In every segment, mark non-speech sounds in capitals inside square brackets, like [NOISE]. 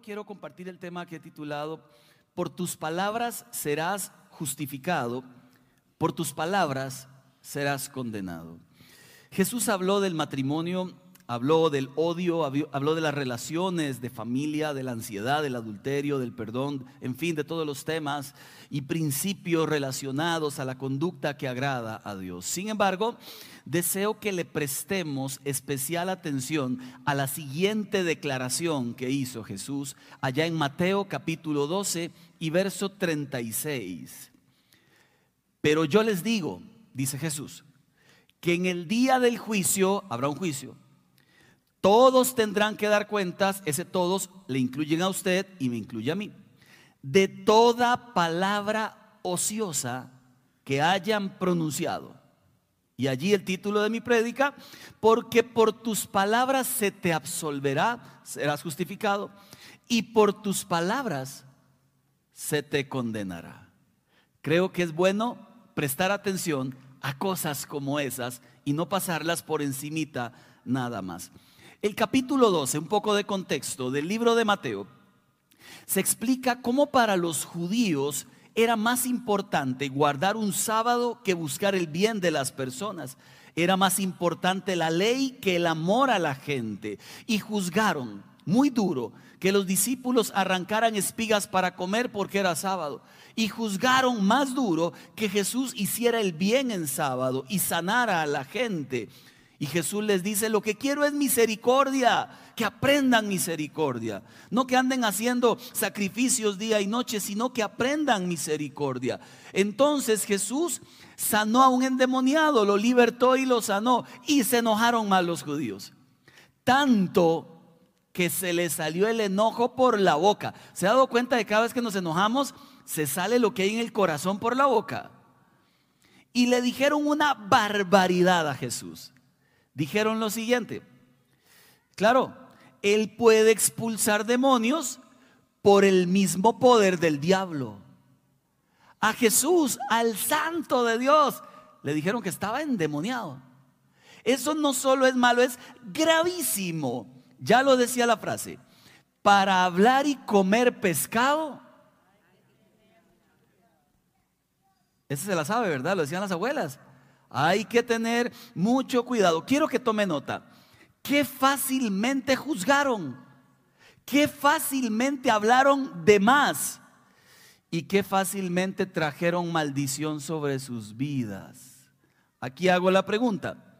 quiero compartir el tema que he titulado Por tus palabras serás justificado, por tus palabras serás condenado. Jesús habló del matrimonio, habló del odio, habló de las relaciones de familia, de la ansiedad, del adulterio, del perdón, en fin, de todos los temas y principios relacionados a la conducta que agrada a Dios. Sin embargo, deseo que le prestemos especial atención a la siguiente declaración que hizo Jesús allá en Mateo capítulo 12 y verso 36. Pero yo les digo, dice Jesús, que en el día del juicio habrá un juicio. Todos tendrán que dar cuentas, ese todos le incluyen a usted y me incluye a mí, de toda palabra ociosa que hayan pronunciado. Y allí el título de mi prédica, porque por tus palabras se te absolverá, serás justificado, y por tus palabras se te condenará. Creo que es bueno prestar atención a cosas como esas y no pasarlas por encimita nada más. El capítulo 12, un poco de contexto del libro de Mateo, se explica cómo para los judíos era más importante guardar un sábado que buscar el bien de las personas. Era más importante la ley que el amor a la gente. Y juzgaron muy duro que los discípulos arrancaran espigas para comer porque era sábado. Y juzgaron más duro que Jesús hiciera el bien en sábado y sanara a la gente. Y Jesús les dice, lo que quiero es misericordia, que aprendan misericordia. No que anden haciendo sacrificios día y noche, sino que aprendan misericordia. Entonces Jesús sanó a un endemoniado, lo libertó y lo sanó. Y se enojaron más los judíos. Tanto que se le salió el enojo por la boca. ¿Se ha dado cuenta de cada vez que nos enojamos, se sale lo que hay en el corazón por la boca? Y le dijeron una barbaridad a Jesús. Dijeron lo siguiente, claro, Él puede expulsar demonios por el mismo poder del diablo. A Jesús, al santo de Dios, le dijeron que estaba endemoniado. Eso no solo es malo, es gravísimo. Ya lo decía la frase, para hablar y comer pescado. Esa se la sabe, ¿verdad? Lo decían las abuelas. Hay que tener mucho cuidado. Quiero que tome nota. Qué fácilmente juzgaron. Qué fácilmente hablaron de más. Y qué fácilmente trajeron maldición sobre sus vidas. Aquí hago la pregunta.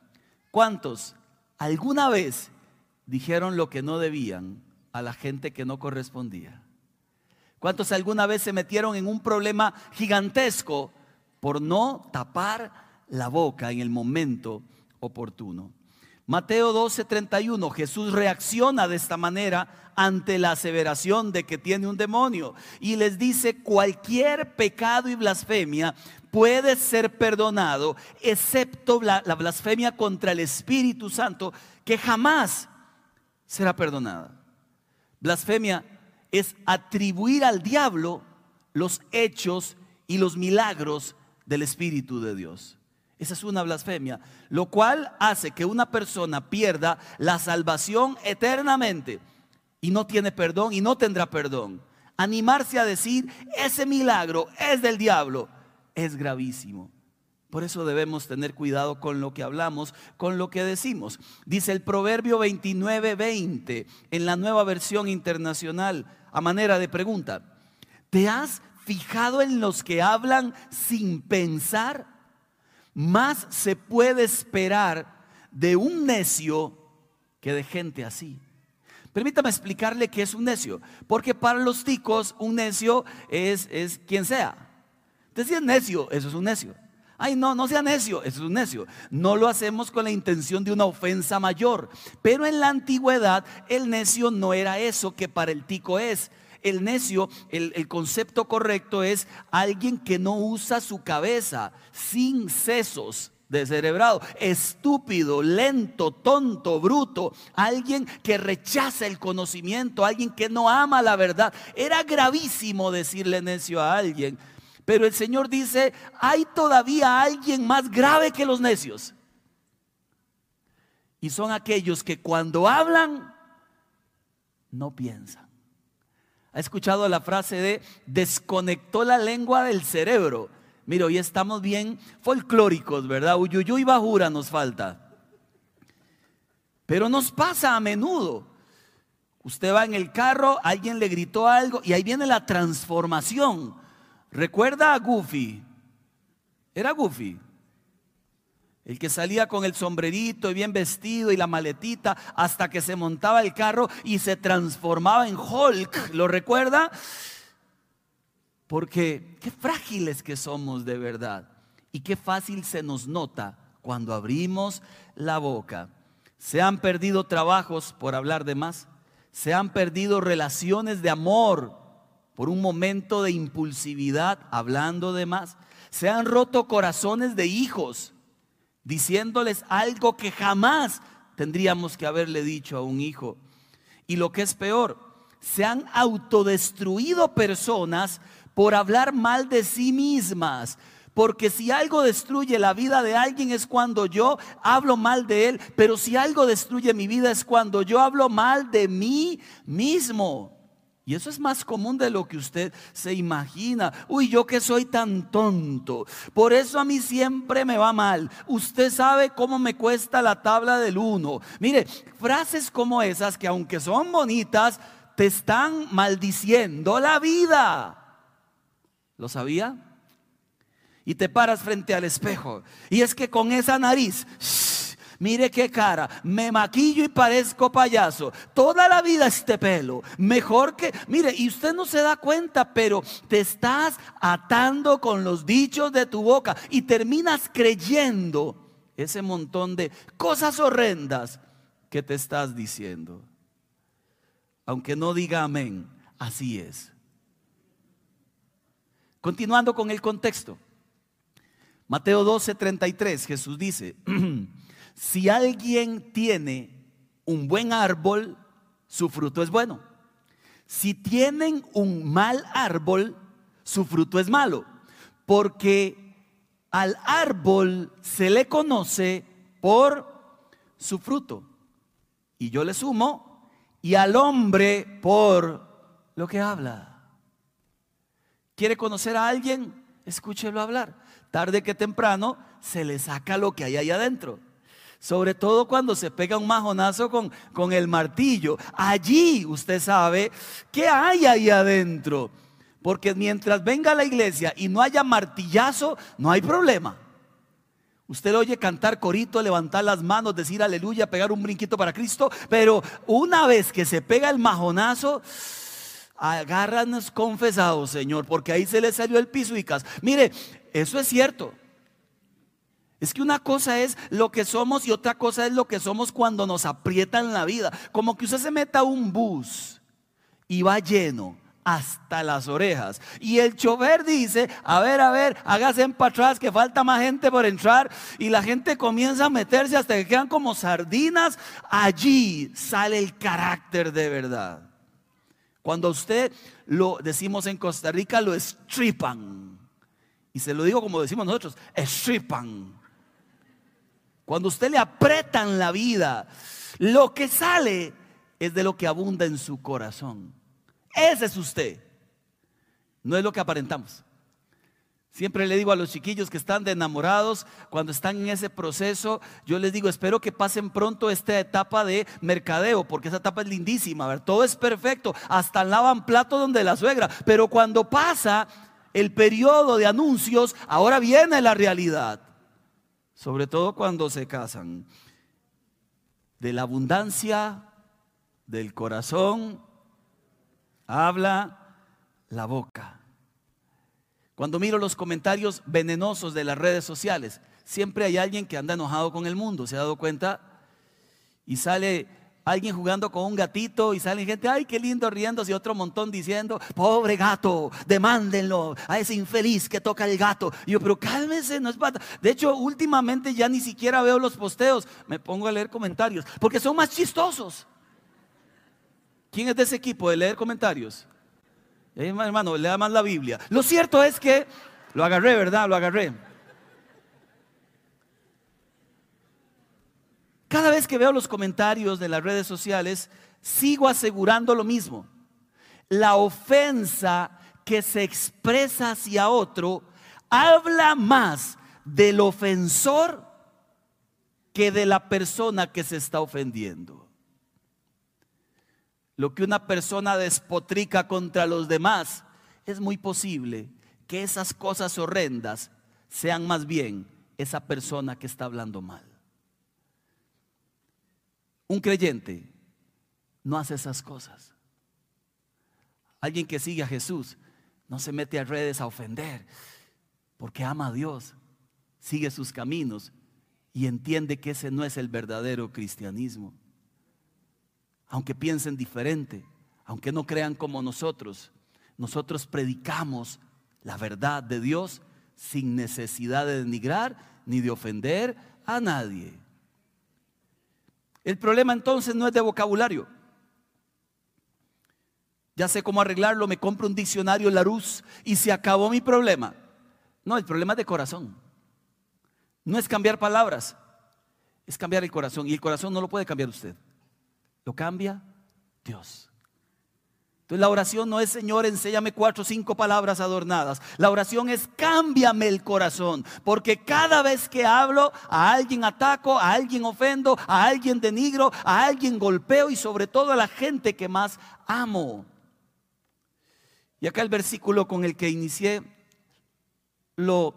¿Cuántos alguna vez dijeron lo que no debían a la gente que no correspondía? ¿Cuántos alguna vez se metieron en un problema gigantesco por no tapar la boca en el momento oportuno? Mateo 12:31, Jesús reacciona de esta manera ante la aseveración de que tiene un demonio y les dice, cualquier pecado y blasfemia puede ser perdonado, excepto la, la blasfemia contra el Espíritu Santo, que jamás será perdonada. Blasfemia es atribuir al diablo los hechos y los milagros del Espíritu de Dios. Esa es una blasfemia, lo cual hace que una persona pierda la salvación eternamente y no tiene perdón y no tendrá perdón. Animarse a decir, ese milagro es del diablo, es gravísimo. Por eso debemos tener cuidado con lo que hablamos, con lo que decimos. Dice el Proverbio 29:20 en la nueva versión internacional a manera de pregunta. ¿Te has fijado en los que hablan sin pensar? Más se puede esperar de un necio que de gente así. Permítame explicarle qué es un necio, porque para los ticos un necio es, es quien sea. Entonces si necio, eso es un necio. Ay, no, no sea necio, eso es un necio. No lo hacemos con la intención de una ofensa mayor. Pero en la antigüedad el necio no era eso que para el tico es. El necio, el, el, concepto correcto es alguien que no usa su cabeza, sin sesos descerebrado, estúpido, lento, tonto, bruto, alguien que rechaza el conocimiento, alguien que no ama la verdad. Era gravísimo decirle necio a alguien. Pero el Señor dice, hay todavía alguien más grave que los necios. Y son aquellos que cuando hablan, no piensan. ¿Ha escuchado la frase de desconectó la lengua del cerebro? Mira, hoy estamos bien folclóricos, ¿verdad? Uyuyuy bajura nos falta. Pero nos pasa a menudo. Usted va en el carro, alguien le gritó algo y ahí viene la transformación. ¿Recuerda a Goofy? Era Goofy. El que salía con el sombrerito y bien vestido y la maletita hasta que se montaba el carro y se transformaba en Hulk. ¿Lo recuerda? Porque qué frágiles que somos de verdad y qué fácil se nos nota cuando abrimos la boca. Se han perdido trabajos por hablar de más. Se han perdido relaciones de amor por un momento de impulsividad hablando de más. Se han roto corazones de hijos diciéndoles algo que jamás tendríamos que haberle dicho a un hijo. Y lo que es peor, se han autodestruido personas por hablar mal de sí mismas. Porque si algo destruye la vida de alguien es cuando yo hablo mal de él, pero si algo destruye mi vida es cuando yo hablo mal de mí mismo. Y eso es más común de lo que usted se imagina. Uy, yo que soy tan tonto. Por eso a mí siempre me va mal. Usted sabe cómo me cuesta la tabla del uno. Mire, frases como esas que aunque son bonitas, te están maldiciendo la vida. ¿Lo sabía? Y te paras frente al espejo. Y es que con esa nariz mire qué cara, me maquillo y parezco payaso. Toda la vida este pelo, mejor que, mire, y usted no se da cuenta, pero te estás atando con los dichos de tu boca y terminas creyendo ese montón de cosas horrendas que te estás diciendo. Aunque no diga amén, así es. Continuando con el contexto. Mateo 12, 33, Jesús dice, [CLEARS THROAT] Si alguien tiene un buen árbol, su fruto es bueno. Si tienen un mal árbol, su fruto es malo. Porque al árbol se le conoce por su fruto. Y yo le sumo, y al hombre por lo que habla. ¿Quiere conocer a alguien? Escúchelo hablar. Tarde que temprano se le saca lo que hay ahí adentro. Sobre todo cuando se pega un majonazo con, con el martillo. Allí usted sabe qué hay ahí adentro. Porque mientras venga la iglesia y no haya martillazo, no hay problema. Usted oye cantar corito, levantar las manos, decir aleluya, pegar un brinquito para Cristo, pero una vez que se pega el majonazo, agárranos confesados, Señor, porque ahí se le salió el piso y cas. Mire, eso es cierto. Es que una cosa es lo que somos y otra cosa es lo que somos cuando nos aprietan la vida. Como que usted se meta a un bus y va lleno hasta las orejas. Y el chofer dice, a ver, a ver, hágase para atrás que falta más gente por entrar. Y la gente comienza a meterse hasta que quedan como sardinas. Allí sale el carácter de verdad. Cuando usted lo decimos en Costa Rica, lo estripan. Y se lo digo como decimos nosotros, estripan. Cuando usted le apretan la vida, lo que sale es de lo que abunda en su corazón. Ese es usted. No es lo que aparentamos. Siempre le digo a los chiquillos que están de enamorados, cuando están en ese proceso, yo les digo, espero que pasen pronto esta etapa de mercadeo, porque esa etapa es lindísima, ver, todo es perfecto, hasta lavan plato donde la suegra, pero cuando pasa el periodo de anuncios, ahora viene la realidad sobre todo cuando se casan. De la abundancia del corazón habla la boca. Cuando miro los comentarios venenosos de las redes sociales, siempre hay alguien que anda enojado con el mundo, ¿se ha dado cuenta? Y sale alguien jugando con un gatito y sale gente, ay, qué lindo riéndose y otro montón diciendo, pobre gato, demándenlo a ese infeliz que toca el gato. Y yo, pero cálmese, no es pata. De hecho, últimamente ya ni siquiera veo los posteos, me pongo a leer comentarios, porque son más chistosos. ¿Quién es de ese equipo de leer comentarios? Eh, hermano, lea más la Biblia. Lo cierto es que lo agarré, ¿verdad? Lo agarré. Cada vez que veo los comentarios de las redes sociales, sigo asegurando lo mismo. la ofensa que se expresa hacia otro habla más del ofensor que de la persona que se está ofendiendo. Lo que una persona despotrica contra los demás, es muy posible que esas cosas horrendas sean más bien esa persona que está hablando mal. Un creyente no hace esas cosas. Alguien que sigue a Jesús no se mete a redes a ofender porque ama a Dios, sigue sus caminos y entiende que ese no es el verdadero cristianismo. Aunque piensen diferente, aunque no crean como nosotros, nosotros predicamos la verdad de Dios sin necesidad de denigrar ni de ofender a nadie. El problema entonces no es de vocabulario. Ya sé cómo arreglarlo, me compro un diccionario Larousse y se acabó mi problema. No, el problema es de corazón. No es cambiar palabras, es cambiar el corazón. Y el corazón no lo puede cambiar usted. Lo cambia Dios. Entonces la oración no es, Señor, enséñame cuatro o cinco palabras adornadas. La oración es, cámbiame el corazón. Porque cada vez que hablo, a alguien ataco, a alguien ofendo, a alguien denigro, a alguien golpeo y sobre todo a la gente que más amo. Y acá el versículo con el que inicié lo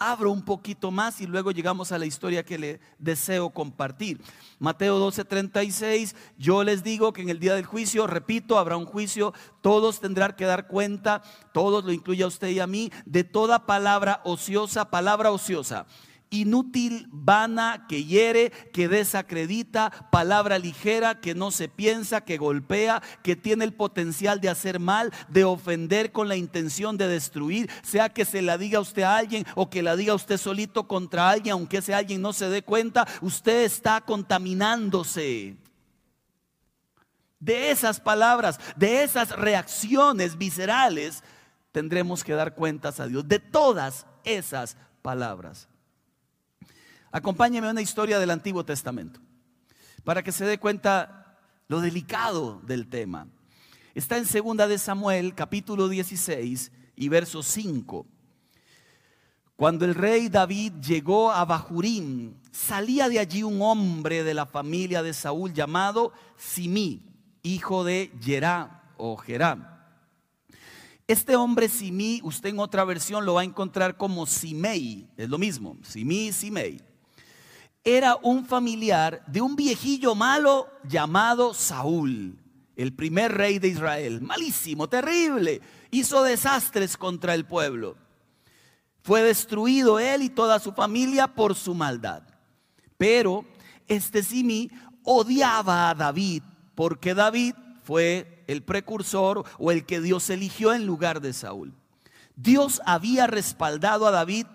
abro un poquito más y luego llegamos a la historia que le deseo compartir. Mateo 12:36, yo les digo que en el día del juicio, repito, habrá un juicio, todos tendrán que dar cuenta, todos lo incluye a usted y a mí, de toda palabra ociosa, palabra ociosa inútil, vana, que hiere, que desacredita, palabra ligera, que no se piensa, que golpea, que tiene el potencial de hacer mal, de ofender con la intención de destruir, sea que se la diga usted a alguien o que la diga usted solito contra alguien, aunque ese alguien no se dé cuenta, usted está contaminándose. De esas palabras, de esas reacciones viscerales, tendremos que dar cuentas a Dios, de todas esas palabras. Acompáñeme a una historia del Antiguo Testamento para que se dé cuenta lo delicado del tema. Está en segunda de Samuel, capítulo 16 y verso 5. Cuando el rey David llegó a Bahurim, salía de allí un hombre de la familia de Saúl llamado Simí, hijo de Jerá o Jerá. Este hombre Simí, usted en otra versión lo va a encontrar como Simei, es lo mismo, Simí, Simei era un familiar de un viejillo malo llamado Saúl, el primer rey de Israel. Malísimo, terrible. Hizo desastres contra el pueblo. Fue destruido él y toda su familia por su maldad. Pero este Simí odiaba a David porque David fue el precursor o el que Dios eligió en lugar de Saúl. Dios había respaldado a David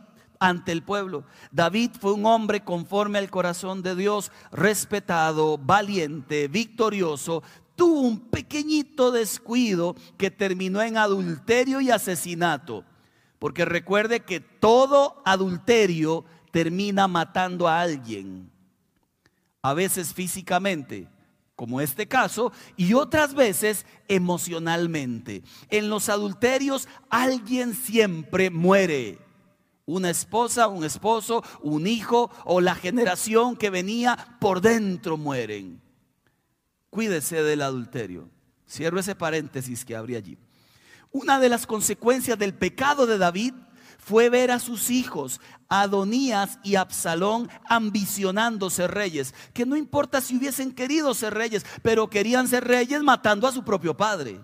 ante el pueblo. David fue un hombre conforme al corazón de Dios, respetado, valiente, victorioso. Tuvo un pequeñito descuido que terminó en adulterio y asesinato. Porque recuerde que todo adulterio termina matando a alguien. A veces físicamente, como este caso, y otras veces emocionalmente. En los adulterios alguien siempre muere una esposa, un esposo, un hijo o la generación que venía por dentro mueren. Cuídese del adulterio. Cierro ese paréntesis que habría allí. Una de las consecuencias del pecado de David fue ver a sus hijos, Adonías y Absalón, ambicionando ser reyes. Que no importa si hubiesen querido ser reyes, pero querían ser reyes matando a su propio padre.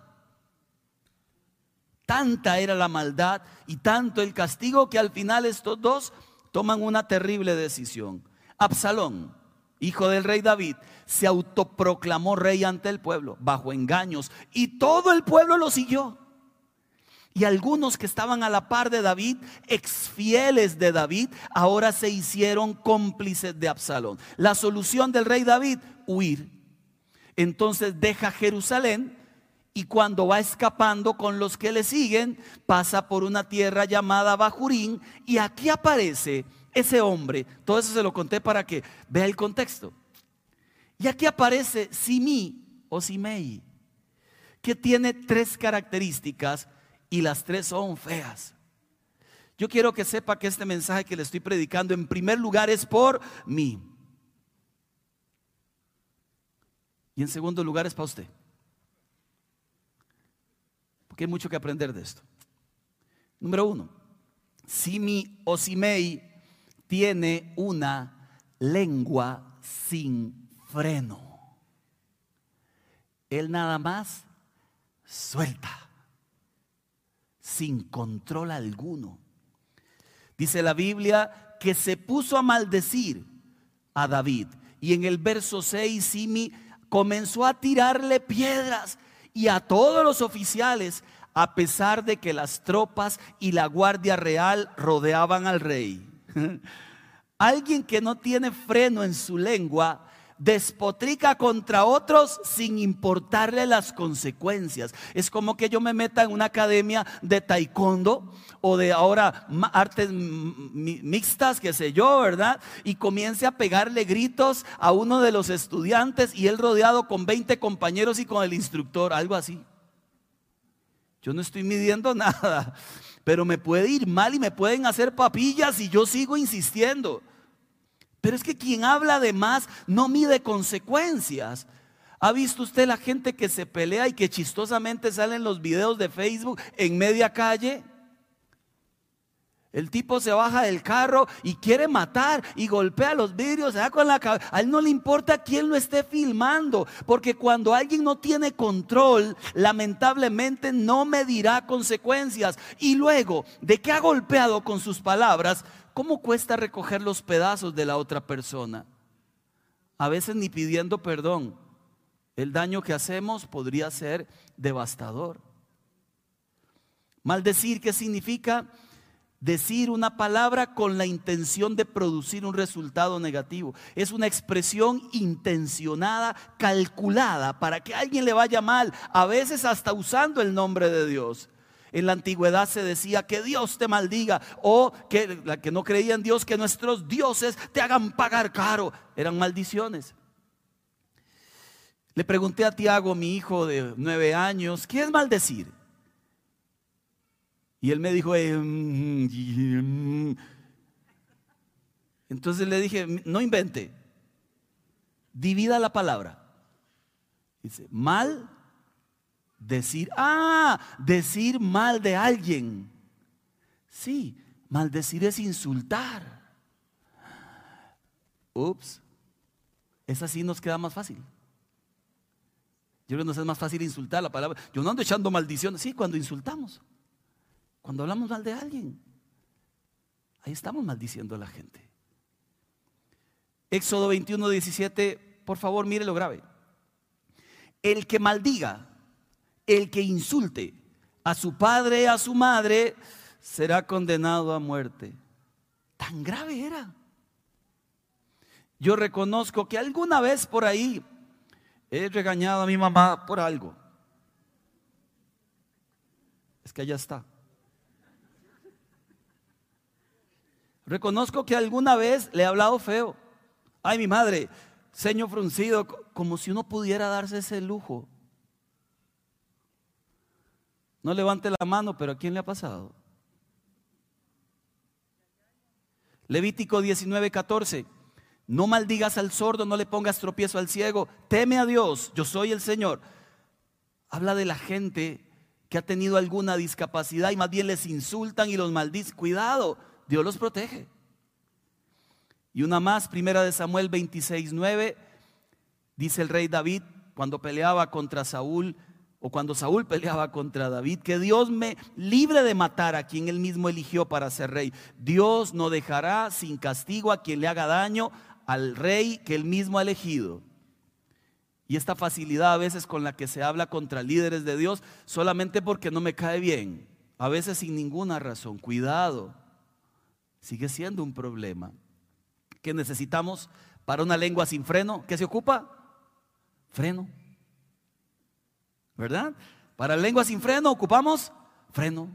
Tanta era la maldad y tanto el castigo que al final estos dos toman una terrible decisión. Absalón, hijo del rey David, se autoproclamó rey ante el pueblo bajo engaños y todo el pueblo lo siguió. Y algunos que estaban a la par de David, exfieles de David, ahora se hicieron cómplices de Absalón. La solución del rey David, huir. Entonces deja Jerusalén y cuando va escapando con los que le siguen, pasa por una tierra llamada Bajurín y aquí aparece ese hombre. Todo eso se lo conté para que vea el contexto. Y aquí aparece Simí o Simei, que tiene tres características y las tres son feas. Yo quiero que sepa que este mensaje que le estoy predicando en primer lugar es por mí. Y en segundo lugar es para usted. Porque hay mucho que aprender de esto. Número uno, Simi o Simei tiene una lengua sin freno. Él nada más suelta, sin control alguno. Dice la Biblia que se puso a maldecir a David. Y en el verso 6, Simi comenzó a tirarle piedras y a todos los oficiales, a pesar de que las tropas y la guardia real rodeaban al rey. [LAUGHS] Alguien que no tiene freno en su lengua despotrica contra otros sin importarle las consecuencias. Es como que yo me meta en una academia de taekwondo o de ahora artes mixtas, qué sé yo, ¿verdad? Y comience a pegarle gritos a uno de los estudiantes y él rodeado con 20 compañeros y con el instructor, algo así. Yo no estoy midiendo [LAUGHS] nada, pero me puede ir mal y me pueden hacer papillas y yo sigo insistiendo. Pero es que quien habla de más no mide consecuencias. ¿Ha visto usted la gente que se pelea y que chistosamente salen los videos de Facebook en media calle? El tipo se baja del carro y quiere matar y golpea los vidrios, se da con la cabeza. A él no le importa quién lo esté filmando, porque cuando alguien no tiene control, lamentablemente no medirá consecuencias. Y luego de que ha golpeado con sus palabras, ¿cómo cuesta recoger los pedazos de la otra persona? A veces ni pidiendo perdón. El daño que hacemos podría ser devastador. Maldecir, ¿qué significa? Decir una palabra con la intención de producir un resultado negativo. Es una expresión intencionada, calculada, para que a alguien le vaya mal, a veces hasta usando el nombre de Dios. En la antigüedad se decía que Dios te maldiga o que la que no creía en Dios, que nuestros dioses te hagan pagar caro. Eran maldiciones. Le pregunté a Tiago, mi hijo de nueve años, ¿qué es maldecir? Y él me dijo, eh, mm, mm". entonces le dije, no invente, divida la palabra. Dice, mal Decir, ah, decir mal de alguien. Sí, maldecir es insultar. Ups, esa sí nos queda más fácil. Yo creo que nos es más fácil insultar la palabra. Yo no ando echando maldiciones. Sí, cuando insultamos, cuando hablamos mal de alguien, ahí estamos maldiciendo a la gente. Éxodo 21, 17, por favor, mire lo grave. El que maldiga el que insulte a su padre, a su madre, será condenado a muerte. Tan grave era. Yo reconozco que alguna vez por ahí he regañado a mi mamá por algo. Es que allá está. Reconozco que alguna vez le he hablado feo. Ay, mi madre, ceño fruncido, como si uno pudiera darse ese lujo. No levante la mano, pero ¿a quién le ha pasado? Levítico 19, 14. No maldigas al sordo, no le pongas tropiezo al ciego. Teme a Dios, yo soy el Señor. Habla de la gente que ha tenido alguna discapacidad y más bien les insultan y los maldicen. Cuidado, Dios los protege. Y una más, primera de Samuel 26, 9, dice el rey David cuando peleaba contra Saúl o cuando Saúl peleaba contra David, que Dios me libre de matar a quien él mismo eligió para ser rey. Dios no dejará sin castigo a quien le haga daño al rey que él mismo ha elegido. Y esta facilidad a veces con la que se habla contra líderes de Dios solamente porque no me cae bien, a veces sin ninguna razón. Cuidado, sigue siendo un problema. ¿Qué necesitamos para una lengua sin freno? ¿Qué se ocupa? Freno. ¿Verdad? Para lengua sin freno ocupamos freno.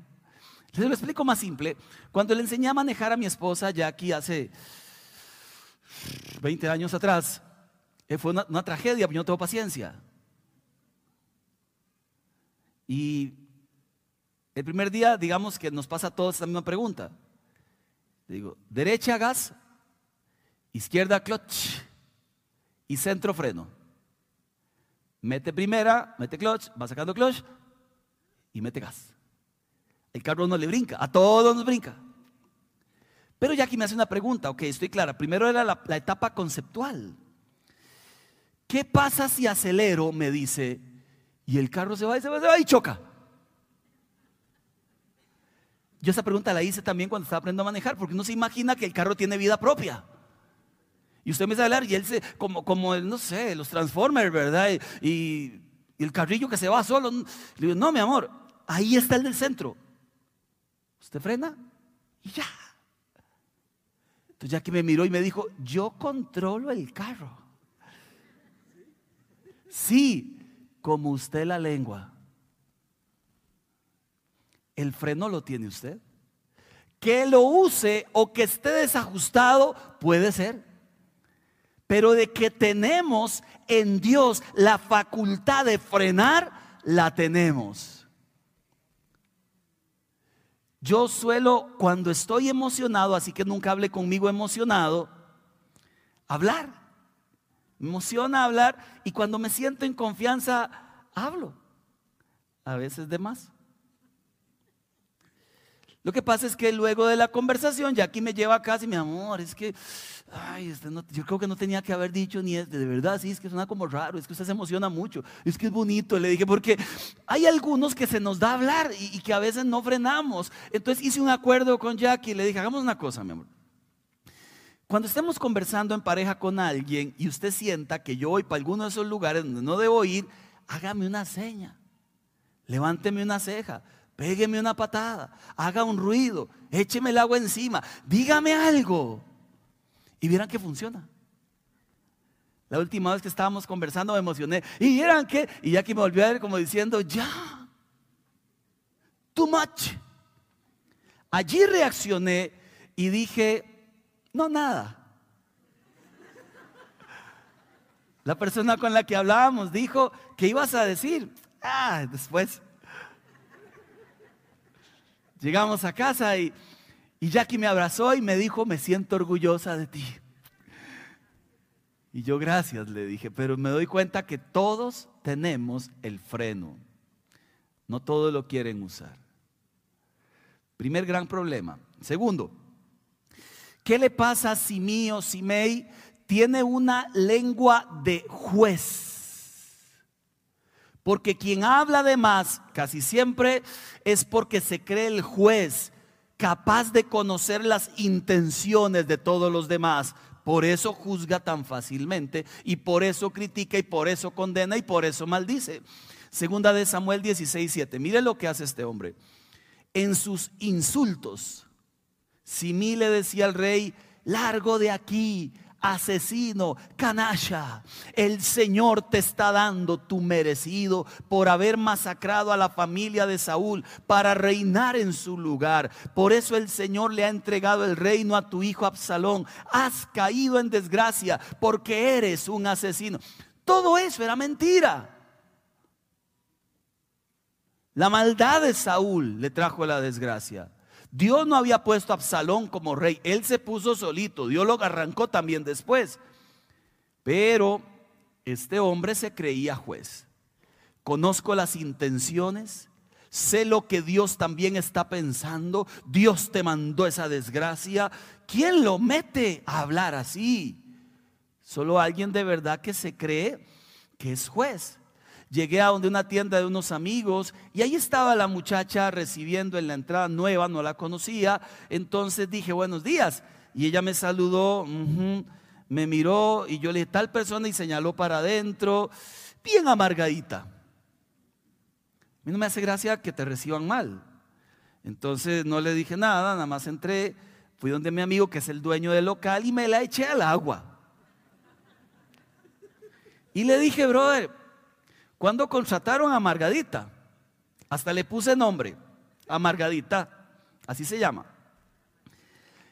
Les lo explico más simple. Cuando le enseñé a manejar a mi esposa, ya aquí hace 20 años atrás, eh, fue una, tragedia, yo no tengo paciencia. Y el primer día, digamos que nos pasa a todos esta misma pregunta. Digo, derecha gas, izquierda clutch y centro freno. Mete primera, mete clutch, va sacando clutch y mete gas. El carro no le brinca, a todos nos brinca. Pero ya aquí me hace una pregunta, ok, estoy clara. Primero era la, etapa conceptual. ¿Qué pasa si acelero? Me dice, y el carro se va y se va, se va y choca. Yo esa pregunta la hice también cuando estaba aprendiendo a manejar, porque no se imagina que el carro tiene vida propia. Y usted me a hablar y él se, como, como no sé, los Transformers, ¿verdad? Y, el carrillo que se va solo. Le digo, no, mi amor, ahí está el del centro. Usted frena y ya. Entonces ya que me miró y me dijo, yo controlo el carro. Sí, como usted la lengua. El freno lo tiene usted. Que lo use o que esté desajustado puede ser. Pero de que tenemos en Dios la facultad de frenar, la tenemos. Yo suelo, cuando estoy emocionado, así que nunca hable conmigo emocionado, hablar. Me emociona hablar y cuando me siento en confianza, hablo. A veces de más. Lo que pasa es que luego de la conversación, ya aquí me lleva a casa y mi amor, es que, ay, este yo creo que no tenía que haber dicho ni este, de verdad, sí, es que suena como raro, es que usted se emociona mucho, es que es bonito, le dije, porque hay algunos que se nos da hablar y, y que a veces no frenamos. Entonces hice un acuerdo con Jackie y le dije, hagamos una cosa, mi amor. Cuando estemos conversando en pareja con alguien y usted sienta que yo voy para alguno de esos lugares donde no debo ir, hágame una seña, levánteme una ceja pégueme una patada, haga un ruido, écheme el agua encima, dígame algo. Y vieran que funciona. La última vez que estábamos conversando me emocioné. Y vieran que, y ya que me volvió a ver como diciendo, ya, too much. Allí reaccioné y dije, no, nada. La persona con la que hablábamos dijo, ¿qué ibas a decir? Ah, después Llegamos a casa y, y Jackie me abrazó y me dijo, me siento orgullosa de ti. Y yo gracias le dije, pero me doy cuenta que todos tenemos el freno. No todos lo quieren usar. Primer gran problema. Segundo, ¿qué le pasa si mío, si May tiene una lengua de juez? Porque quien habla de más casi siempre es porque se cree el juez capaz de conocer las intenciones de todos los demás. Por eso juzga tan fácilmente y por eso critica y por eso condena y por eso maldice. Segunda de Samuel 16, 7. Mire lo que hace este hombre. En sus insultos, Simí le decía al rey, largo de aquí, asesino, canalla, el Señor te está dando tu merecido por haber masacrado a la familia de Saúl para reinar en su lugar. Por eso el Señor le ha entregado el reino a tu hijo Absalón. Has caído en desgracia porque eres un asesino. Todo eso era mentira. La maldad de Saúl le trajo la desgracia. Dios no había puesto a Absalón como rey, él se puso solito, Dios lo arrancó también después. Pero este hombre se creía juez. Conozco las intenciones, sé lo que Dios también está pensando, Dios te mandó esa desgracia. ¿Quién lo mete a hablar así? Solo alguien de verdad que se cree que es juez llegué a donde una tienda de unos amigos y ahí estaba la muchacha recibiendo en la entrada nueva, no la conocía. Entonces dije, buenos días. Y ella me saludó, me miró y yo le dije, tal persona y señaló para adentro, bien amargadita. A mí no me hace gracia que te reciban mal. Entonces no le dije nada, nada más entré, fui donde mi amigo que es el dueño del local y me la eché al agua. Y le dije, brother, cuando contrataron a Margadita, hasta le puse nombre, a Margadita, así se llama.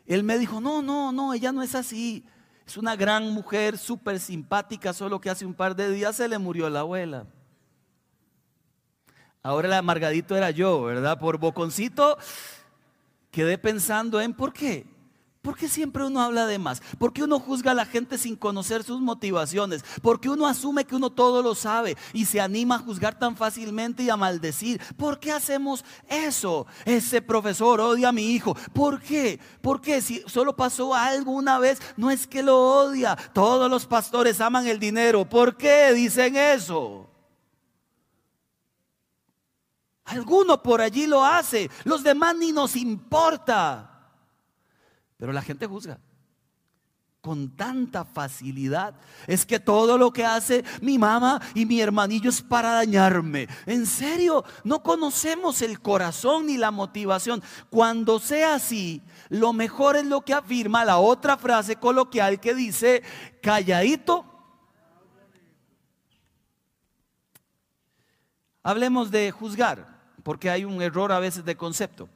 Él me dijo, no, no, no, ella no es así. Es una gran mujer, súper simpática, solo que hace un par de días se le murió la abuela. Ahora el amargadito era yo, ¿verdad? Por boconcito quedé pensando en por qué. ¿Por qué siempre uno habla de más? ¿Por qué uno juzga a la gente sin conocer sus motivaciones? ¿Por qué uno asume que uno todo lo sabe y se anima a juzgar tan fácilmente y a maldecir? ¿Por qué hacemos eso? Ese profesor odia a mi hijo. ¿Por qué? ¿Por qué? Si solo pasó algo una vez, no es que lo odia. Todos los pastores aman el dinero. ¿Por qué dicen eso? Alguno por allí lo hace, los demás ni nos importa. Pero la gente juzga con tanta facilidad. Es que todo lo que hace mi mamá y mi hermanillo es para dañarme. En serio, no conocemos el corazón ni la motivación. Cuando sea así, lo mejor es lo que afirma la otra frase coloquial que dice, calladito. Hablemos de juzgar, porque hay un error a veces de concepto.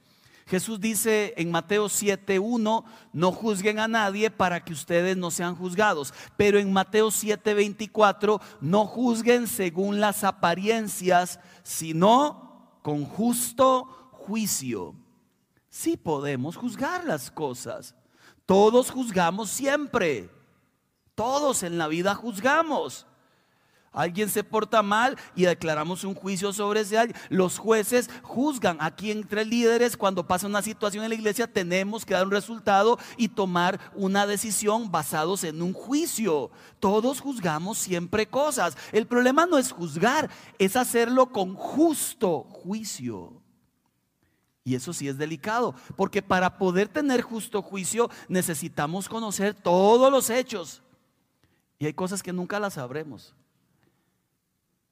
Jesús dice en Mateo 7.1, no juzguen a nadie para que ustedes no sean juzgados. Pero en Mateo 7.24, no juzguen según las apariencias, sino con justo juicio. Sí podemos juzgar las cosas. Todos juzgamos siempre. Todos en la vida juzgamos. Alguien se porta mal y declaramos un juicio sobre ese alguien. Los jueces juzgan aquí entre líderes cuando pasa una situación en la iglesia tenemos que dar un resultado y tomar una decisión basados en un juicio. Todos juzgamos siempre cosas. El problema no es juzgar, es hacerlo con justo juicio. Y eso sí es delicado, porque para poder tener justo juicio necesitamos conocer todos los hechos. Y hay cosas que nunca las sabremos.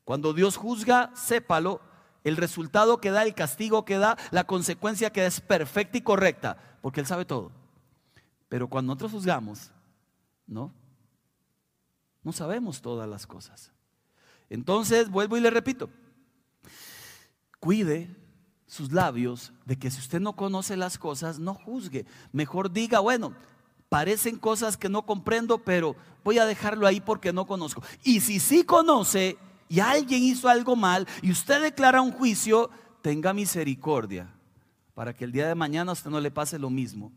Cuando Dios juzga, sépalo, el resultado que da, el castigo que da, la consecuencia que da es perfecta y correcta, porque Él sabe todo. Pero cuando nosotros juzgamos, no, no sabemos todas las cosas. Entonces, vuelvo y le repito, cuide sus labios de que si usted no conoce las cosas, no juzgue. Mejor diga, bueno, parecen cosas que no comprendo, pero voy a dejarlo ahí porque no conozco. Y si sí conoce, y alguien hizo algo mal y usted declara un juicio, tenga misericordia para que el día de mañana a usted no le pase lo mismo.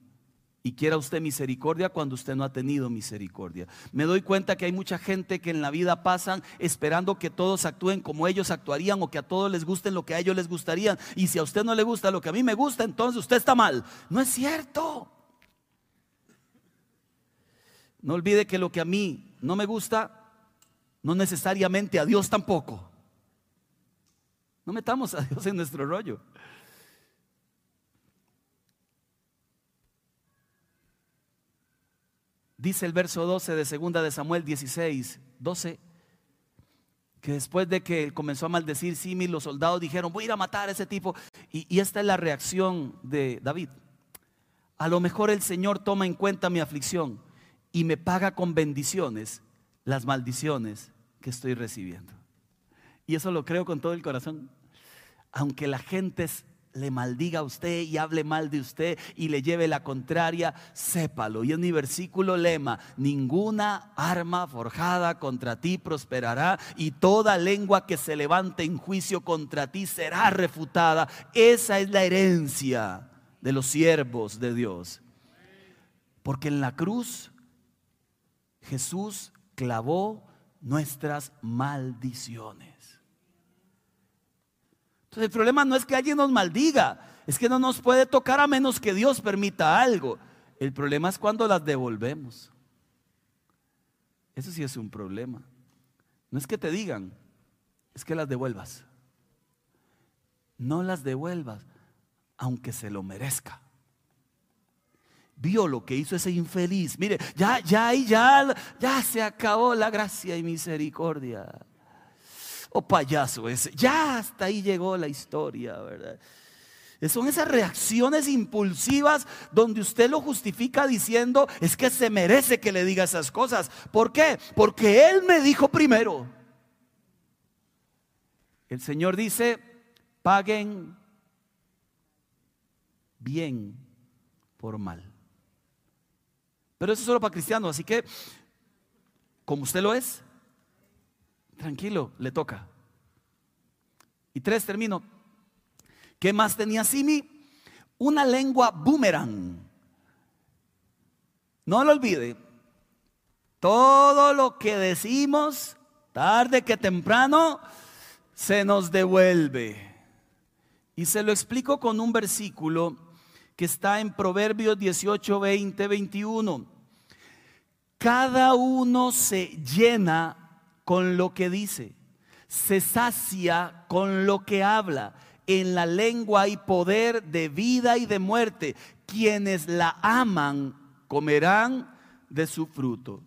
Y quiera usted misericordia cuando usted no ha tenido misericordia. Me doy cuenta que hay mucha gente que en la vida pasan esperando que todos actúen como ellos actuarían o que a todos les gusten lo que a ellos les gustaría. Y si a usted no le gusta lo que a mí me gusta, entonces usted está mal. No es cierto. No olvide que lo que a mí no me gusta, no necesariamente a Dios tampoco. No metamos a Dios en nuestro rollo. Dice el verso 12 de segunda de Samuel 16, 12, que después de que comenzó a maldecir Simi, los soldados dijeron, voy a ir a matar a ese tipo. Y, y esta es la reacción de David. A lo mejor el Señor toma en cuenta mi aflicción y me paga con bendiciones las maldiciones que estoy recibiendo. Y eso lo creo con todo el corazón. Aunque la gente le maldiga a usted y hable mal de usted y le lleve la contraria, sépalo. Y en mi versículo lema, ninguna arma forjada contra ti prosperará y toda lengua que se levante en juicio contra ti será refutada. Esa es la herencia de los siervos de Dios. Porque en la cruz Jesús clavó nuestras maldiciones. Entonces el problema no es que alguien nos maldiga, es que no nos puede tocar a menos que Dios permita algo. El problema es cuando las devolvemos. Eso sí es un problema. No es que te digan, es que las devuelvas. No las devuelvas, aunque se lo merezca vio lo que hizo ese infeliz. Mire, ya, ya, ya, ya se acabó la gracia y misericordia. Oh, payaso ese, ya hasta ahí llegó la historia, ¿verdad? Son esas reacciones impulsivas donde usted lo justifica diciendo, es que se merece que le diga esas cosas. ¿Por qué? Porque Él me dijo primero. El Señor dice, paguen bien por mal. Pero eso es solo para cristianos, así que, como usted lo es, tranquilo, le toca. Y tres, termino. ¿Qué más tenía Simi? Una lengua boomerang. No lo olvide. Todo lo que decimos, tarde que temprano, se nos devuelve. Y se lo explico con un versículo que está en Proverbios 18, 20, 21. Cada uno se llena con lo que dice, se sacia con lo que habla. En la lengua hay poder de vida y de muerte. Quienes la aman comerán de su fruto.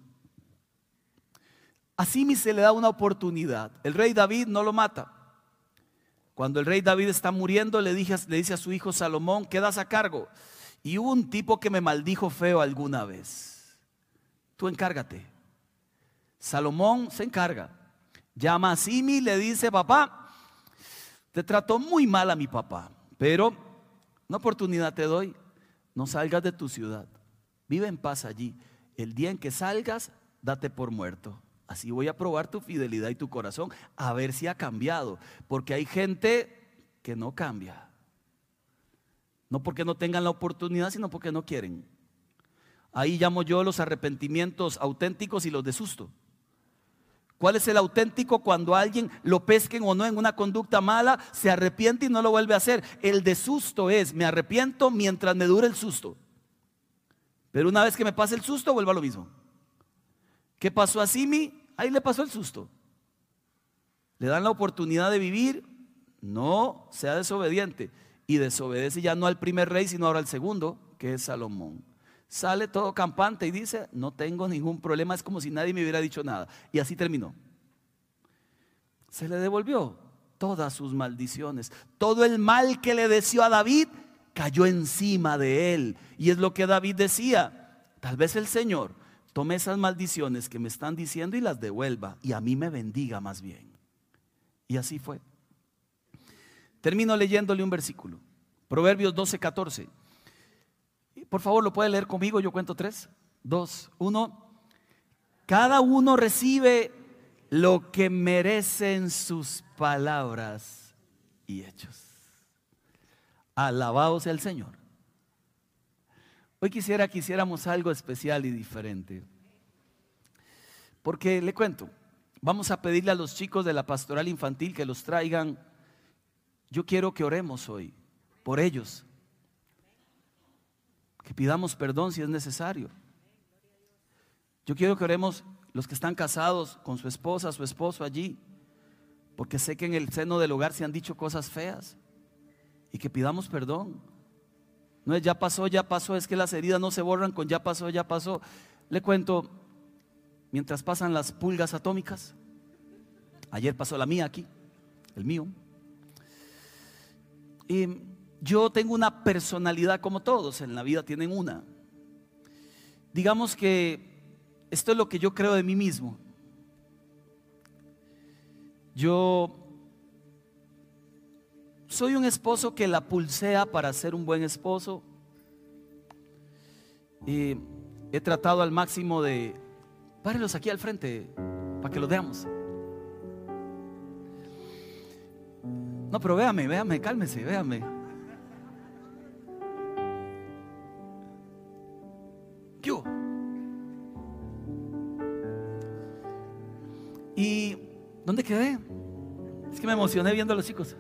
Así se le da una oportunidad. El rey David no lo mata. Cuando el rey David está muriendo, le, le dice a su hijo Salomón, quedas a cargo. Y hubo un tipo que me maldijo feo alguna vez. Tú encárgate. Salomón se encarga. Llama a Simi y le dice, papá, te trató muy mal a mi papá, pero una oportunidad te doy. No salgas de tu ciudad. Vive en paz allí. El día en que salgas, date por muerto. Así voy a probar tu fidelidad y tu corazón, a ver si ha cambiado. Porque hay gente que no cambia. No porque no tengan la oportunidad, sino porque no quieren. Ahí llamo yo los arrepentimientos auténticos y los de susto. ¿Cuál es el auténtico cuando alguien lo pesquen o no en una conducta mala, se arrepiente y no lo vuelve a hacer? El de susto es, me arrepiento mientras me dure el susto. Pero una vez que me pase el susto, vuelvo a lo mismo. ¿Qué pasó a Simi? Ahí le pasó el susto. Le dan la oportunidad de vivir, no sea desobediente. Y desobedece ya no al primer rey, sino ahora al segundo, que es Salomón. Sale todo campante y dice, no tengo ningún problema, es como si nadie me hubiera dicho nada. Y así terminó. Se le devolvió todas sus maldiciones. Todo el mal que le deseó a David cayó encima de él. Y es lo que David decía. Tal vez el Señor tome esas maldiciones que me están diciendo y las devuelva y a mí me bendiga más bien. Y así fue. Termino leyéndole un versículo. Proverbios 12, 14. Por favor, lo puede leer conmigo. Yo cuento tres, dos, uno. Cada uno recibe lo que merecen sus palabras y hechos. Alabado sea el Señor. Hoy quisiera que hiciéramos algo especial y diferente. Porque le cuento, vamos a pedirle a los chicos de la pastoral infantil que los traigan. Yo quiero que oremos hoy por ellos. Que pidamos perdón si es necesario. Yo quiero que oremos los que están casados con su esposa, su esposo allí. Porque sé que en el seno del hogar se han dicho cosas feas. Y que pidamos perdón. No es ya pasó, ya pasó, es que las heridas no se borran con ya pasó, ya pasó. Le cuento, mientras pasan las pulgas atómicas, ayer pasó la mía aquí, el mío. Y yo tengo una personalidad como todos, en la vida tienen una. Digamos que esto es lo que yo creo de mí mismo. Yo soy un esposo que la pulsea para ser un buen esposo. Y he tratado al máximo de... Párenlos aquí al frente para que los veamos. No, pero véame, véame, cálmese, véame. ¿Qué ¿Y dónde quedé? Es que me emocioné viendo a los chicos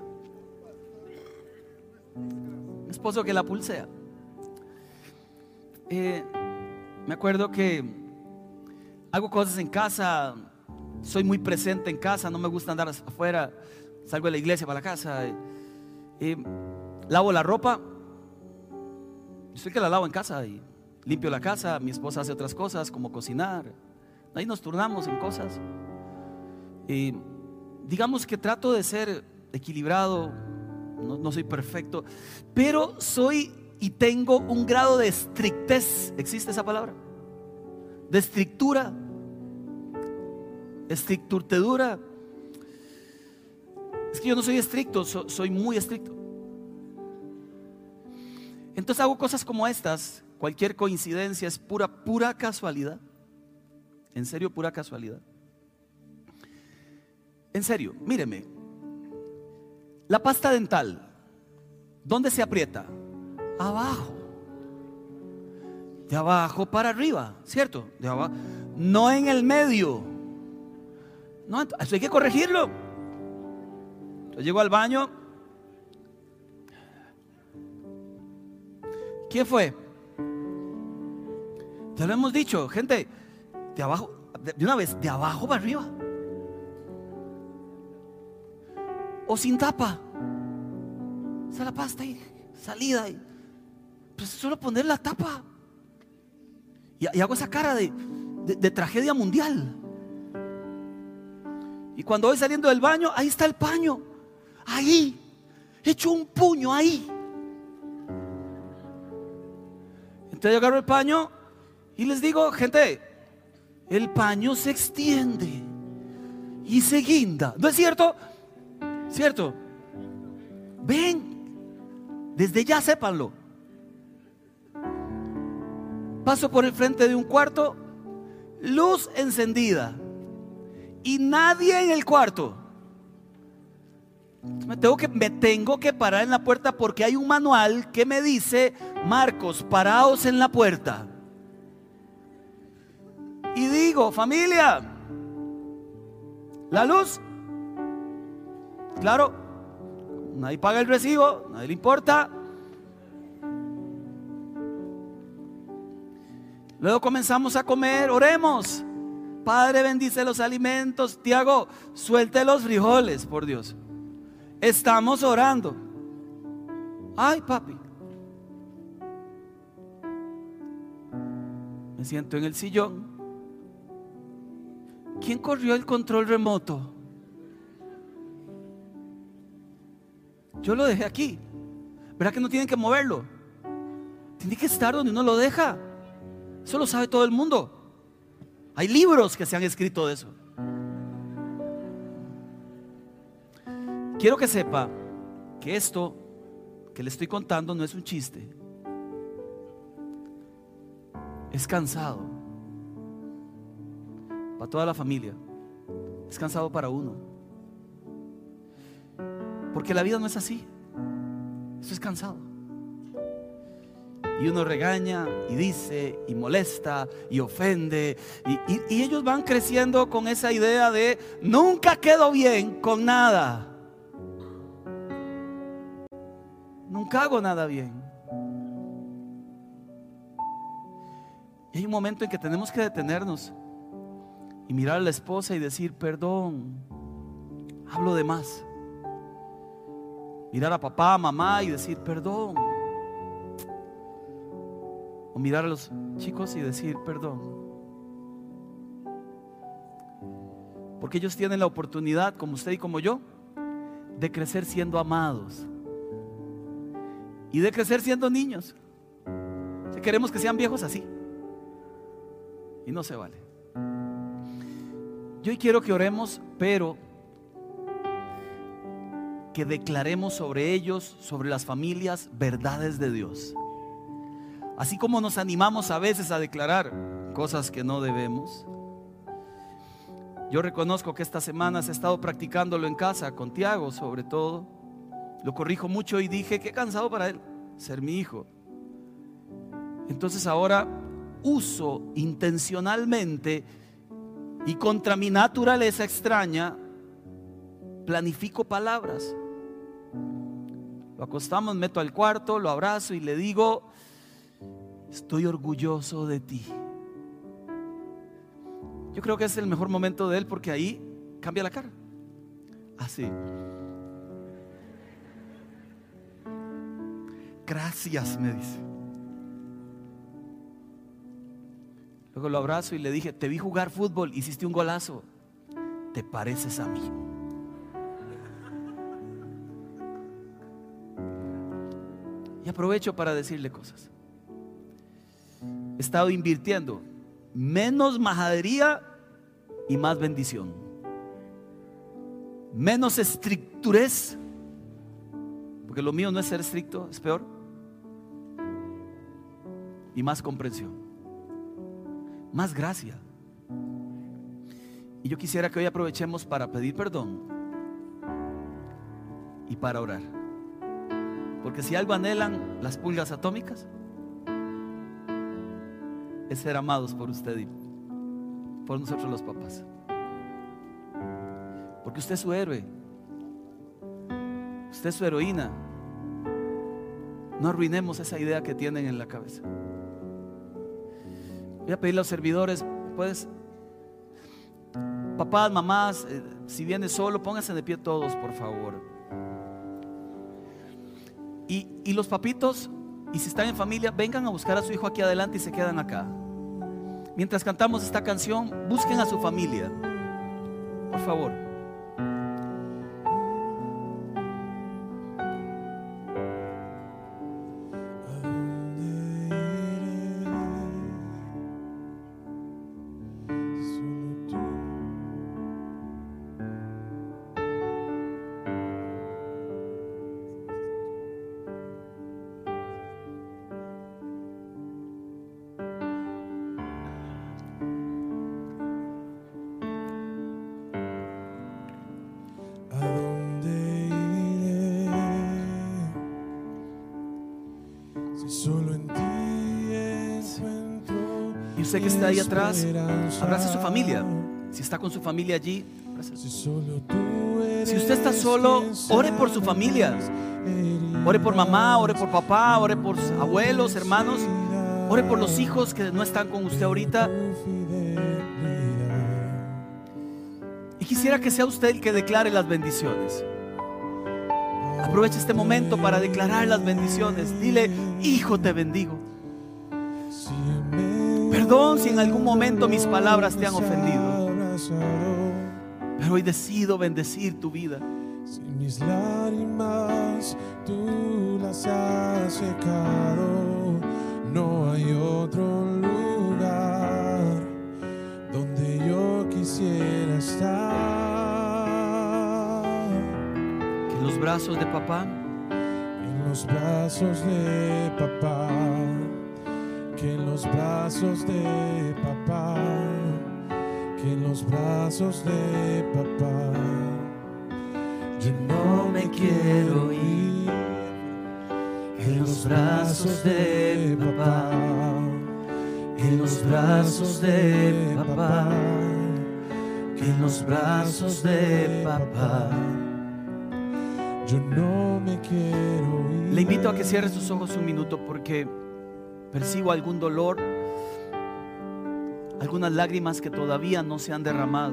esposo que la pulsea. Eh, me acuerdo que hago cosas en casa, soy muy presente en casa, no me gusta andar afuera, salgo de la iglesia para la casa, eh, eh, lavo la ropa, soy que la lavo en casa y limpio la casa, mi esposa hace otras cosas como cocinar, ahí nos turnamos en cosas. Y digamos que trato de ser equilibrado, no, soy perfecto, pero soy y tengo un grado de estrictez, ¿existe esa palabra? De estrictura, estricturtedura. Es que yo no soy estricto, soy muy estricto. Entonces hago cosas como estas, cualquier coincidencia es pura, pura casualidad. En serio, pura casualidad. En serio, míreme, La pasta dental, ¿dónde se aprieta? Abajo. De abajo para arriba, ¿cierto? De abajo. No en el medio. No, eso hay que corregirlo. Yo llego al baño. ¿Quién fue? Ya lo hemos dicho, gente, de abajo, de una vez, de abajo para arriba. O sin tapa. Se la pasta y salida. Y, pues solo poner la tapa. Y, hago esa cara de, de tragedia mundial. Y cuando voy saliendo del baño, ahí está el paño. Ahí. Hecho un puño ahí. Entonces yo agarro el paño y les digo, gente, el paño se extiende y se guinda. ¿No es cierto? ¿Cierto? Ven, desde ya sépanlo. Paso por el frente de un cuarto, luz encendida y nadie en el cuarto. Me tengo, que, me tengo que parar en la puerta porque hay un manual que me dice, Marcos, paraos en la puerta. Y digo, familia, la luz, claro, nadie paga el recibo, nadie le importa. Luego comenzamos a comer, oremos. Padre, bendice los alimentos. Tiago, suelte los frijoles, por Dios. Estamos orando. Ay, papi. Me siento en el sillón. ¿Quién corrió el control remoto? Yo lo dejé aquí. ¿Verdad que no tienen que moverlo? Tiene que estar donde uno lo deja. Eso lo sabe todo el mundo. Hay libros que se han escrito de eso. Quiero que sepa que esto que le estoy contando no es un chiste. Es cansado. Para toda la familia. Es cansado para uno. Porque la vida no es así. Eso es cansado. Y uno regaña y dice y molesta y ofende. Y, ellos van creciendo con esa idea de nunca quedo bien con nada. Nunca hago nada bien. Y hay un momento en que tenemos que detenernos y mirar a la esposa y decir, perdón, hablo de más. Mirar a papá, mamá y decir, perdón o mirar a los chicos y decir perdón. Porque ellos tienen la oportunidad, como usted y como yo, de crecer siendo amados. Y de crecer siendo niños. Si queremos que sean viejos así. Y no se vale. Yo quiero que oremos, pero que declaremos sobre ellos, sobre las familias, verdades de Dios. Así como nos animamos a veces a declarar cosas que no debemos. Yo reconozco que estas semanas he estado practicándolo en casa, con Tiago sobre todo. Lo corrijo mucho y dije, qué cansado para él ser mi hijo. Entonces ahora uso intencionalmente y contra mi naturaleza extraña, planifico palabras. Lo acostamos, meto al cuarto, lo abrazo y le digo, estoy orgulloso de ti. Yo creo que es el mejor momento de él porque ahí cambia la cara. Así. Gracias, me dice. Luego lo abrazo y le dije, te vi jugar fútbol, hiciste un golazo. Te pareces a mí. Y aprovecho para decirle cosas he estado invirtiendo menos majadería y más bendición. Menos estricturez, porque lo mío no es ser estricto, es peor. Y más comprensión. Más gracia. Y yo quisiera que hoy aprovechemos para pedir perdón y para orar. Porque si algo anhelan las pulgas atómicas, es ser amados por usted y por nosotros los papás. Porque usted es su héroe. Usted es su heroína. No arruinemos esa idea que tienen en la cabeza. Voy a pedirle a los servidores, puedes, papás, mamás, eh, si viene solo, pónganse de pie todos, por favor. Y, los papitos, y si están en familia, vengan a buscar a su hijo aquí adelante y se quedan acá. Mientras cantamos esta canción, busquen a su familia, por favor. Usted que está ahí atrás, abrace a su familia. Si está con su familia allí, Si usted está solo, ore por su familia. Ore por mamá, ore por papá, ore por abuelos, hermanos. Ore por los hijos que no están con usted ahorita. Y quisiera que sea usted el que declare las bendiciones. Aproveche este momento para declarar las bendiciones. Dile, hijo, te bendigo. Perdón si en algún momento mis palabras te han ofendido. Pero hoy decido bendecir tu vida. Si mis lágrimas tú las has secado, no hay otro lugar donde yo quisiera estar. Brazos de papá, En los brazos de papá, que en los brazos de papá, que en los brazos de papá, yo no me quiero ir. en los brazos de papá, en los brazos de papá, en los brazos de papá. Yo no me quiero ir. Le invito a que cierre sus ojos un minuto porque percibo algún dolor, algunas lágrimas que todavía no se han derramado.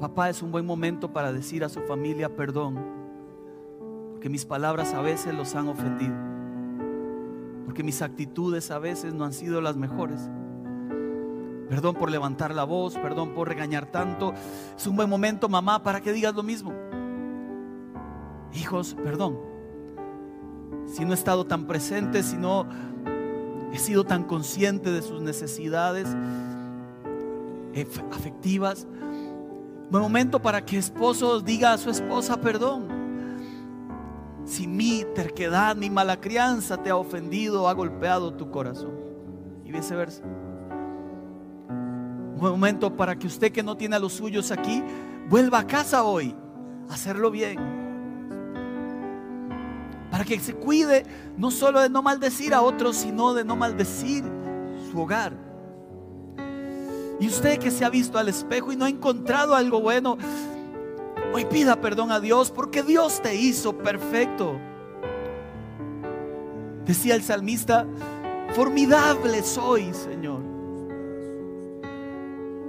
Papá, es un buen momento para decir a su familia perdón, porque mis palabras a veces los han ofendido, porque mis actitudes a veces no han sido las mejores. Perdón por levantar la voz, perdón por regañar tanto. Es un buen momento, mamá, para que digas lo mismo. Hijos, perdón. Si no he estado tan presente, si no he sido tan consciente de sus necesidades eh, afectivas. Buen momento para que esposo diga a su esposa perdón. Si mi terquedad, mi mala crianza te ha ofendido, ha golpeado tu corazón. Y viceversa. Buen momento para que usted que no tiene a los suyos aquí, vuelva a casa hoy hacerlo bien. Para que se cuide no solo de no maldecir a otros, sino de no maldecir su hogar. Y usted que se ha visto al espejo y no ha encontrado algo bueno, hoy pida perdón a Dios porque Dios te hizo perfecto. Decía el salmista, formidable soy, Señor.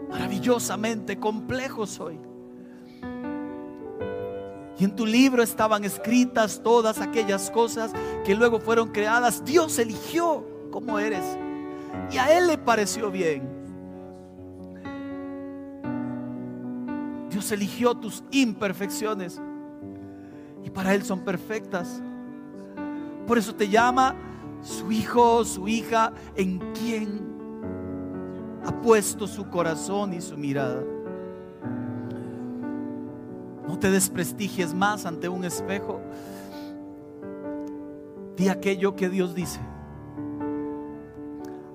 Maravillosamente complejo soy. Y en tu libro estaban escritas todas aquellas cosas que luego fueron creadas. Dios eligió como eres. Y a Él le pareció bien. Dios eligió tus imperfecciones. Y para Él son perfectas. Por eso te llama su hijo, su hija, en quien ha puesto su corazón y su mirada. Te desprestigies más ante un espejo. Di aquello que Dios dice.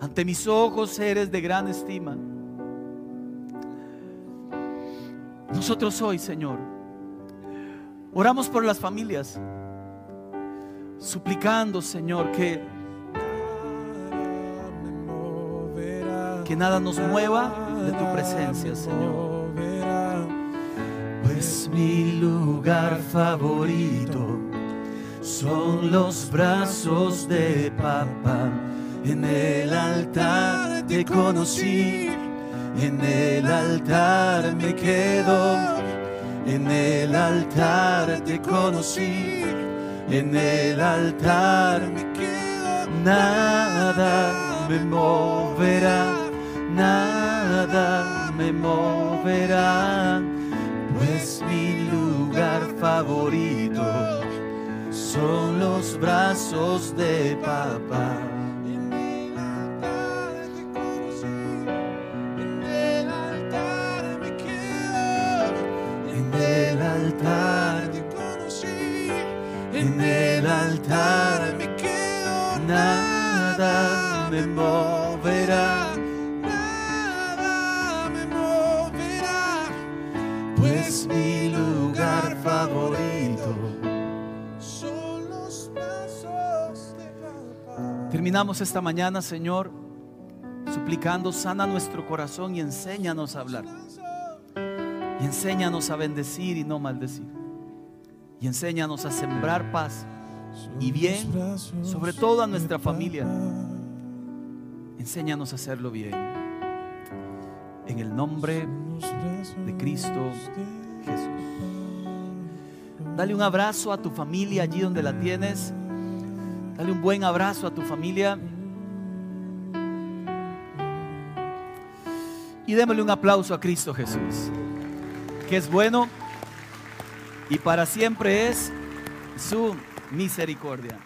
Ante mis ojos eres de gran estima. Nosotros hoy, Señor, Oramos por las familias, suplicando, Señor, que, que nada nos mueva de tu presencia, Señor. Pues mi lugar favorito. Son los brazos de papá. En el altar te conocí, en el altar me quedo, en el altar te conocí, en el altar me quedo. Nada me moverá, nada me moverá, pues mi lugar favorito. Son los brazos de papá. En el altar te conocí, en el altar me quedo, En el altar, te conocí, en el altar, me quedo, nada me moverá, Terminamos esta mañana, Señor, suplicando, sana nuestro corazón y enséñanos a hablar. Y enséñanos a bendecir y no maldecir. Y enséñanos a sembrar paz y bien, sobre todo a nuestra familia. Enséñanos a hacerlo bien. En el nombre de Cristo Jesús. Dale un abrazo a tu familia allí donde la tienes. Dale un buen abrazo a tu familia. Y démosle un aplauso a Cristo Jesús, que es bueno y para siempre es su misericordia.